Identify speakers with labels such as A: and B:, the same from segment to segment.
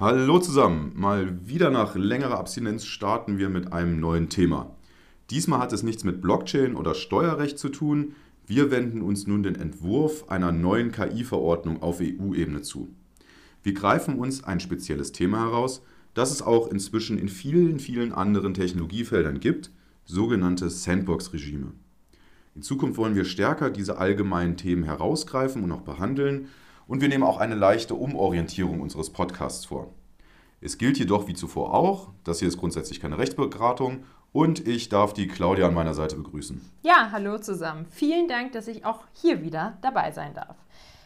A: Hallo zusammen, mal wieder nach längerer Abstinenz starten wir mit einem neuen Thema. Diesmal hat es nichts mit Blockchain oder Steuerrecht zu tun. Wir wenden uns nun den Entwurf einer neuen KI-Verordnung auf EU-Ebene zu. Wir greifen uns ein spezielles Thema heraus, das es auch inzwischen in vielen, vielen anderen Technologiefeldern gibt, sogenannte Sandbox-Regime. In Zukunft wollen wir stärker diese allgemeinen Themen herausgreifen und auch behandeln und wir nehmen auch eine leichte Umorientierung unseres Podcasts vor. Es gilt jedoch wie zuvor auch, das hier ist grundsätzlich keine Rechtsberatung und ich darf die Claudia an meiner Seite begrüßen.
B: Ja, hallo zusammen. Vielen Dank, dass ich auch hier wieder dabei sein darf.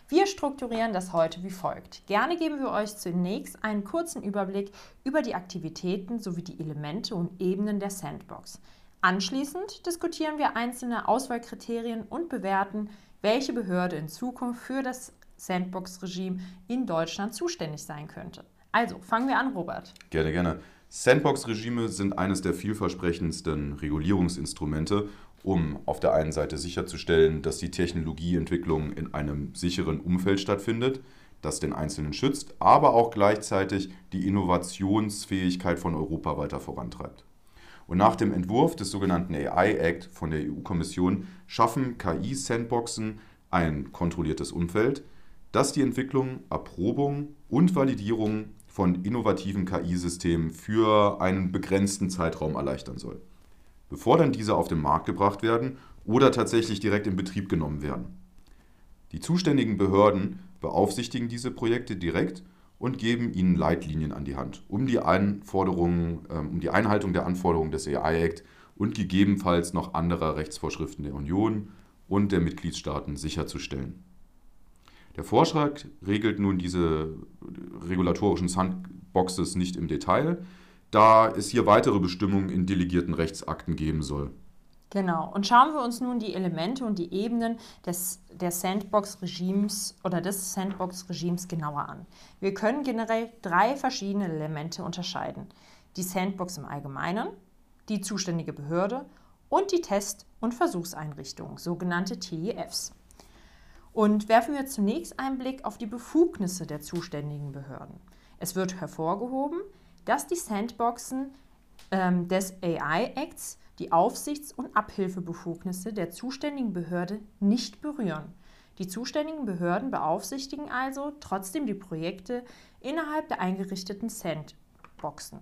B: Wir strukturieren das heute wie folgt. Gerne geben wir euch zunächst einen kurzen Überblick über die Aktivitäten sowie die Elemente und Ebenen der Sandbox. Anschließend diskutieren wir einzelne Auswahlkriterien und bewerten, welche Behörde in Zukunft für das Sandbox-Regime in Deutschland zuständig sein könnte. Also, fangen wir an, Robert.
A: Gerne, gerne. Sandbox-Regime sind eines der vielversprechendsten Regulierungsinstrumente, um auf der einen Seite sicherzustellen, dass die Technologieentwicklung in einem sicheren Umfeld stattfindet, das den Einzelnen schützt, aber auch gleichzeitig die Innovationsfähigkeit von Europa weiter vorantreibt. Und nach dem Entwurf des sogenannten AI Act von der EU-Kommission schaffen KI-Sandboxen ein kontrolliertes Umfeld, das die Entwicklung, Erprobung und Validierung von innovativen KI-Systemen für einen begrenzten Zeitraum erleichtern soll, bevor dann diese auf den Markt gebracht werden oder tatsächlich direkt in Betrieb genommen werden. Die zuständigen Behörden beaufsichtigen diese Projekte direkt und geben ihnen Leitlinien an die Hand, um die, Anforderungen, ähm, um die Einhaltung der Anforderungen des AI Act und gegebenenfalls noch anderer Rechtsvorschriften der Union und der Mitgliedstaaten sicherzustellen. Der Vorschlag regelt nun diese regulatorischen Sandboxes nicht im Detail, da es hier weitere Bestimmungen in delegierten Rechtsakten geben soll.
B: Genau. Und schauen wir uns nun die Elemente und die Ebenen des, der Sandbox-Regimes oder des Sandbox-Regimes genauer an. Wir können generell drei verschiedene Elemente unterscheiden. Die Sandbox im Allgemeinen, die zuständige Behörde und die Test- und Versuchseinrichtung, sogenannte TEFs. Und werfen wir zunächst einen Blick auf die Befugnisse der zuständigen Behörden. Es wird hervorgehoben, dass die Sandboxen ähm, des AI-Acts die Aufsichts- und Abhilfebefugnisse der zuständigen Behörde nicht berühren. Die zuständigen Behörden beaufsichtigen also trotzdem die Projekte innerhalb der eingerichteten Sandboxen.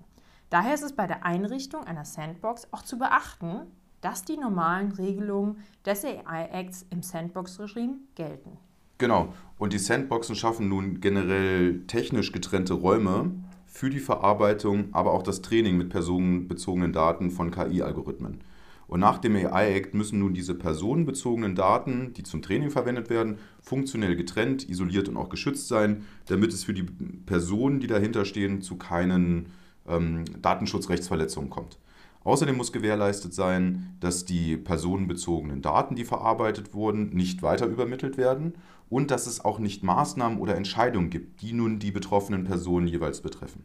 B: Daher ist es bei der Einrichtung einer Sandbox auch zu beachten, dass die normalen Regelungen des AI-Acts im Sandbox-Regime gelten.
A: Genau. Und die Sandboxen schaffen nun generell technisch getrennte Räume für die Verarbeitung, aber auch das Training mit personenbezogenen Daten von KI-Algorithmen. Und nach dem AI-Act müssen nun diese personenbezogenen Daten, die zum Training verwendet werden, funktionell getrennt, isoliert und auch geschützt sein, damit es für die Personen, die dahinter stehen, zu keinen ähm, Datenschutzrechtsverletzungen kommt. Außerdem muss gewährleistet sein, dass die personenbezogenen Daten, die verarbeitet wurden, nicht weiter übermittelt werden und dass es auch nicht Maßnahmen oder Entscheidungen gibt, die nun die betroffenen Personen jeweils betreffen.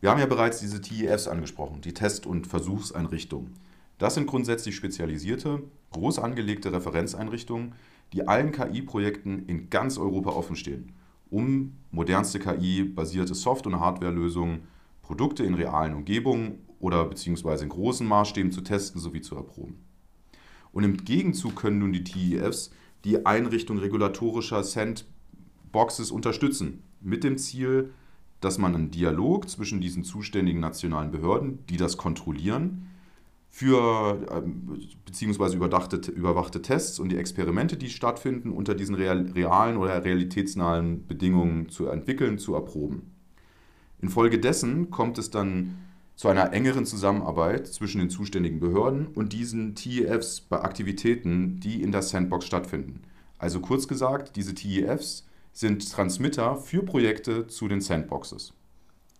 A: Wir haben ja bereits diese TEFs angesprochen, die Test- und Versuchseinrichtungen. Das sind grundsätzlich spezialisierte, groß angelegte Referenzeinrichtungen, die allen KI-Projekten in ganz Europa offenstehen, um modernste KI-basierte Soft- und Hardwarelösungen, Produkte in realen Umgebungen oder beziehungsweise in großen Maßstäben zu testen sowie zu erproben. Und im Gegenzug können nun die TEFs die Einrichtung regulatorischer Sandboxes unterstützen, mit dem Ziel, dass man einen Dialog zwischen diesen zuständigen nationalen Behörden, die das kontrollieren, für ähm, beziehungsweise überdachte, überwachte Tests und die Experimente, die stattfinden, unter diesen realen oder realitätsnahen Bedingungen zu entwickeln, zu erproben. Infolgedessen kommt es dann zu einer engeren Zusammenarbeit zwischen den zuständigen Behörden und diesen TEFs bei Aktivitäten, die in der Sandbox stattfinden. Also kurz gesagt, diese TEFs sind Transmitter für Projekte zu den Sandboxes.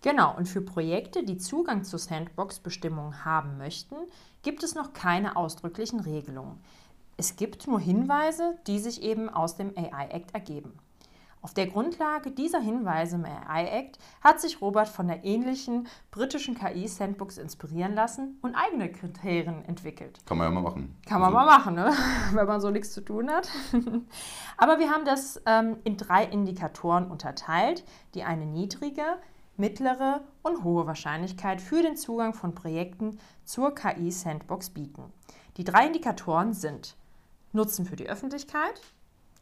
B: Genau, und für Projekte, die Zugang zur Sandbox-Bestimmungen haben möchten, gibt es noch keine ausdrücklichen Regelungen. Es gibt nur Hinweise, die sich eben aus dem AI Act ergeben. Auf der Grundlage dieser Hinweise im AI Act hat sich Robert von der ähnlichen britischen KI-Sandbox inspirieren lassen und eigene Kriterien entwickelt.
A: Kann man ja mal machen.
B: Kann man also. mal machen, ne? wenn man so nichts zu tun hat. Aber wir haben das ähm, in drei Indikatoren unterteilt, die eine niedrige, mittlere und hohe Wahrscheinlichkeit für den Zugang von Projekten zur KI-Sandbox bieten. Die drei Indikatoren sind Nutzen für die Öffentlichkeit,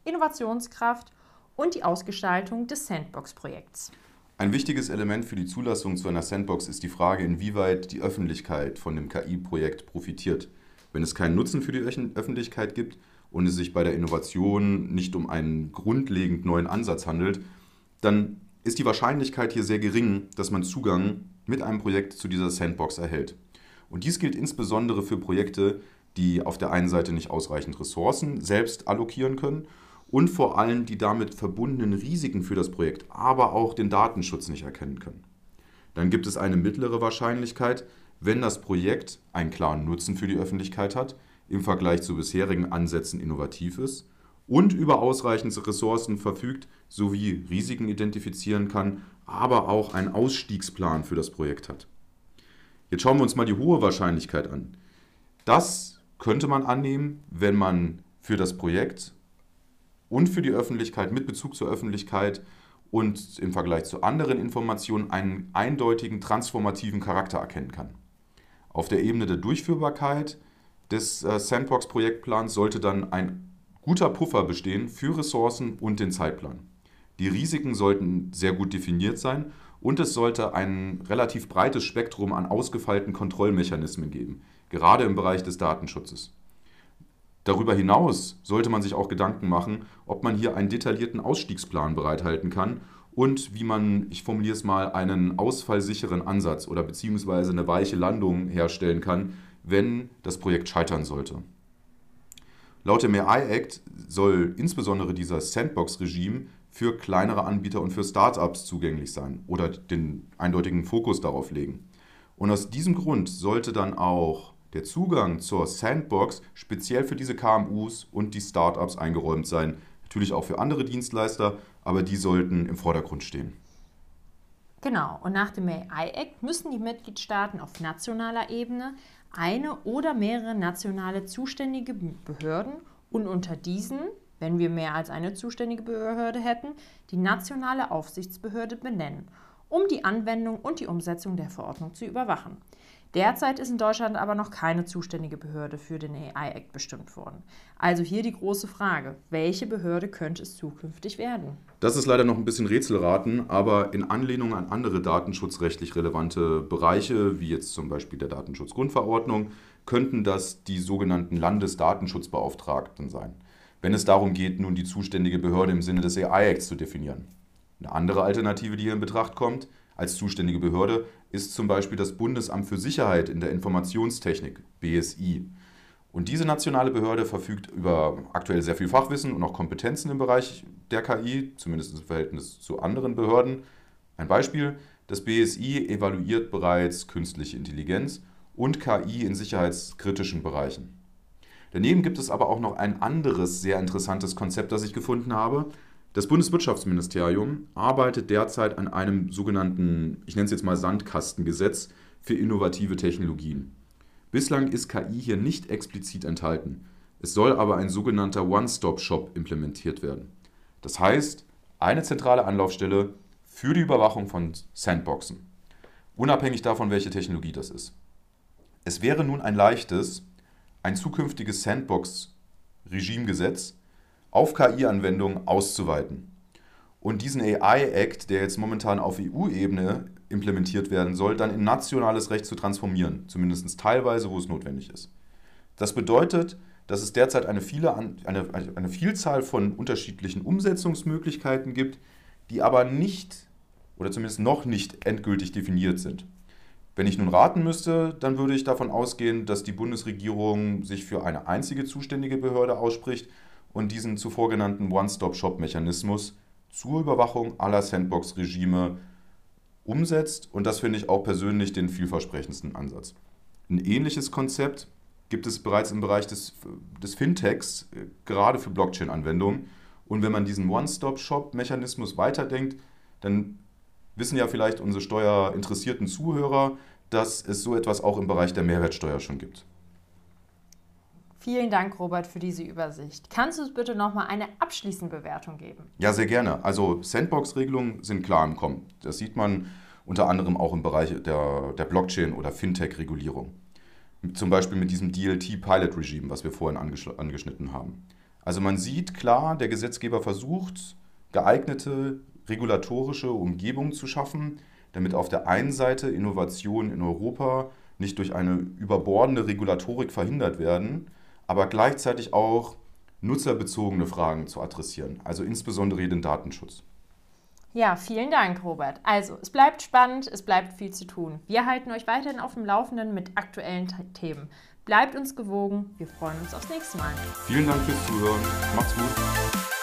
B: Innovationskraft und die Ausgestaltung des Sandbox-Projekts.
A: Ein wichtiges Element für die Zulassung zu einer Sandbox ist die Frage, inwieweit die Öffentlichkeit von dem KI-Projekt profitiert. Wenn es keinen Nutzen für die Öffentlichkeit gibt und es sich bei der Innovation nicht um einen grundlegend neuen Ansatz handelt, dann ist die Wahrscheinlichkeit hier sehr gering, dass man Zugang mit einem Projekt zu dieser Sandbox erhält. Und dies gilt insbesondere für Projekte, die auf der einen Seite nicht ausreichend Ressourcen selbst allokieren können und vor allem die damit verbundenen Risiken für das Projekt, aber auch den Datenschutz nicht erkennen können. Dann gibt es eine mittlere Wahrscheinlichkeit, wenn das Projekt einen klaren Nutzen für die Öffentlichkeit hat, im Vergleich zu bisherigen Ansätzen innovativ ist und über ausreichend Ressourcen verfügt sowie Risiken identifizieren kann, aber auch einen Ausstiegsplan für das Projekt hat. Jetzt schauen wir uns mal die hohe Wahrscheinlichkeit an. Das könnte man annehmen, wenn man für das Projekt und für die Öffentlichkeit mit Bezug zur Öffentlichkeit und im Vergleich zu anderen Informationen einen eindeutigen transformativen Charakter erkennen kann. Auf der Ebene der Durchführbarkeit des äh, Sandbox-Projektplans sollte dann ein guter Puffer bestehen für Ressourcen und den Zeitplan. Die Risiken sollten sehr gut definiert sein und es sollte ein relativ breites Spektrum an ausgefeilten Kontrollmechanismen geben, gerade im Bereich des Datenschutzes. Darüber hinaus sollte man sich auch Gedanken machen, ob man hier einen detaillierten Ausstiegsplan bereithalten kann und wie man, ich formuliere es mal, einen ausfallsicheren Ansatz oder beziehungsweise eine weiche Landung herstellen kann, wenn das Projekt scheitern sollte. Laut dem AI Act soll insbesondere dieser Sandbox-Regime für kleinere Anbieter und für Startups zugänglich sein oder den eindeutigen Fokus darauf legen. Und aus diesem Grund sollte dann auch der Zugang zur Sandbox speziell für diese KMUs und die Startups eingeräumt sein. Natürlich auch für andere Dienstleister, aber die sollten im Vordergrund stehen.
B: Genau, und nach dem AI Act müssen die Mitgliedstaaten auf nationaler Ebene eine oder mehrere nationale zuständige Behörden und unter diesen, wenn wir mehr als eine zuständige Behörde hätten, die nationale Aufsichtsbehörde benennen, um die Anwendung und die Umsetzung der Verordnung zu überwachen. Derzeit ist in Deutschland aber noch keine zuständige Behörde für den AI-Act bestimmt worden. Also hier die große Frage, welche Behörde könnte es zukünftig werden?
A: Das ist leider noch ein bisschen Rätselraten, aber in Anlehnung an andere datenschutzrechtlich relevante Bereiche, wie jetzt zum Beispiel der Datenschutzgrundverordnung, könnten das die sogenannten Landesdatenschutzbeauftragten sein, wenn es darum geht, nun die zuständige Behörde im Sinne des AI-Acts zu definieren. Eine andere Alternative, die hier in Betracht kommt, als zuständige Behörde ist zum Beispiel das Bundesamt für Sicherheit in der Informationstechnik, BSI. Und diese nationale Behörde verfügt über aktuell sehr viel Fachwissen und auch Kompetenzen im Bereich der KI, zumindest im Verhältnis zu anderen Behörden. Ein Beispiel, das BSI evaluiert bereits künstliche Intelligenz und KI in sicherheitskritischen Bereichen. Daneben gibt es aber auch noch ein anderes sehr interessantes Konzept, das ich gefunden habe, das Bundeswirtschaftsministerium arbeitet derzeit an einem sogenannten, ich nenne es jetzt mal Sandkastengesetz für innovative Technologien. Bislang ist KI hier nicht explizit enthalten. Es soll aber ein sogenannter One-Stop-Shop implementiert werden. Das heißt, eine zentrale Anlaufstelle für die Überwachung von Sandboxen, unabhängig davon, welche Technologie das ist. Es wäre nun ein leichtes, ein zukünftiges Sandbox-Regimegesetz auf KI-Anwendungen auszuweiten. Und diesen AI-Act, der jetzt momentan auf EU-Ebene implementiert werden soll, dann in nationales Recht zu transformieren, zumindest teilweise, wo es notwendig ist. Das bedeutet, dass es derzeit eine, viele, eine, eine Vielzahl von unterschiedlichen Umsetzungsmöglichkeiten gibt, die aber nicht oder zumindest noch nicht endgültig definiert sind. Wenn ich nun raten müsste, dann würde ich davon ausgehen, dass die Bundesregierung sich für eine einzige zuständige Behörde ausspricht und diesen zuvor genannten One-Stop-Shop-Mechanismus zur Überwachung aller Sandbox-Regime umsetzt. Und das finde ich auch persönlich den vielversprechendsten Ansatz. Ein ähnliches Konzept gibt es bereits im Bereich des, des Fintechs, äh, gerade für Blockchain-Anwendungen. Und wenn man diesen One-Stop-Shop-Mechanismus weiterdenkt, dann wissen ja vielleicht unsere steuerinteressierten Zuhörer, dass es so etwas auch im Bereich der Mehrwertsteuer schon gibt.
B: Vielen Dank, Robert, für diese Übersicht. Kannst du uns bitte nochmal eine abschließende Bewertung geben?
A: Ja, sehr gerne. Also Sandbox-Regelungen sind klar im Kommen. Das sieht man unter anderem auch im Bereich der, der Blockchain- oder Fintech-Regulierung. Zum Beispiel mit diesem DLT-Pilot-Regime, was wir vorhin angeschnitten haben. Also man sieht klar, der Gesetzgeber versucht, geeignete regulatorische Umgebungen zu schaffen, damit auf der einen Seite Innovationen in Europa nicht durch eine überbordende Regulatorik verhindert werden, aber gleichzeitig auch nutzerbezogene Fragen zu adressieren, also insbesondere den Datenschutz.
B: Ja, vielen Dank, Robert. Also, es bleibt spannend, es bleibt viel zu tun. Wir halten euch weiterhin auf dem Laufenden mit aktuellen Themen. Bleibt uns gewogen, wir freuen uns aufs nächste Mal.
A: Vielen Dank fürs Zuhören. Macht's gut.